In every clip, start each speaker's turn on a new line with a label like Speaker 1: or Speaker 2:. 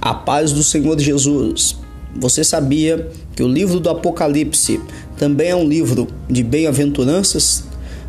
Speaker 1: A paz do Senhor Jesus. Você sabia que o livro do Apocalipse também é um livro de bem-aventuranças?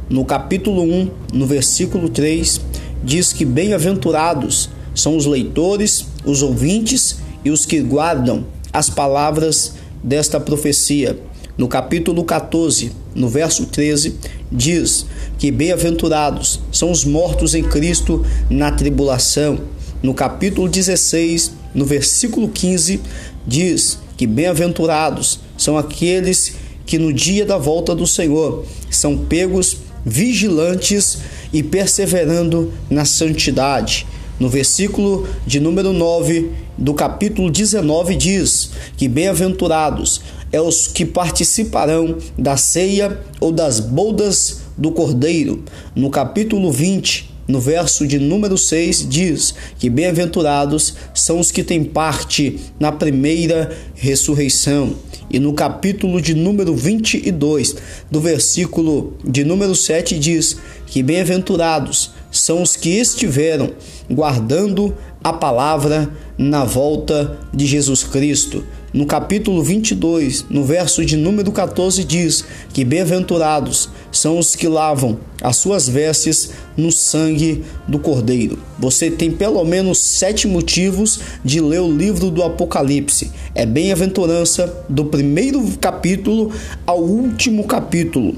Speaker 1: No capítulo 1, no versículo 3, diz que bem-aventurados são os leitores, os ouvintes e os que guardam as palavras desta profecia. No capítulo 14, no verso 13, diz que bem-aventurados são os mortos em Cristo na tribulação. No capítulo 16, no versículo 15, diz que bem-aventurados são aqueles que no dia da volta do Senhor são pegos vigilantes e perseverando na santidade. No versículo de número 9 do capítulo 19 diz que bem-aventurados é os que participarão da ceia ou das bodas do Cordeiro. No capítulo 20 no verso de número 6, diz que bem-aventurados são os que têm parte na primeira ressurreição. E no capítulo de número 22, do versículo de número 7, diz que bem-aventurados são os que estiveram guardando a palavra na volta de Jesus Cristo. No capítulo 22, no verso de número 14, diz que bem-aventurados são os que lavam as suas vestes no sangue do Cordeiro. Você tem pelo menos sete motivos de ler o livro do Apocalipse. É bem-aventurança do primeiro capítulo ao último capítulo.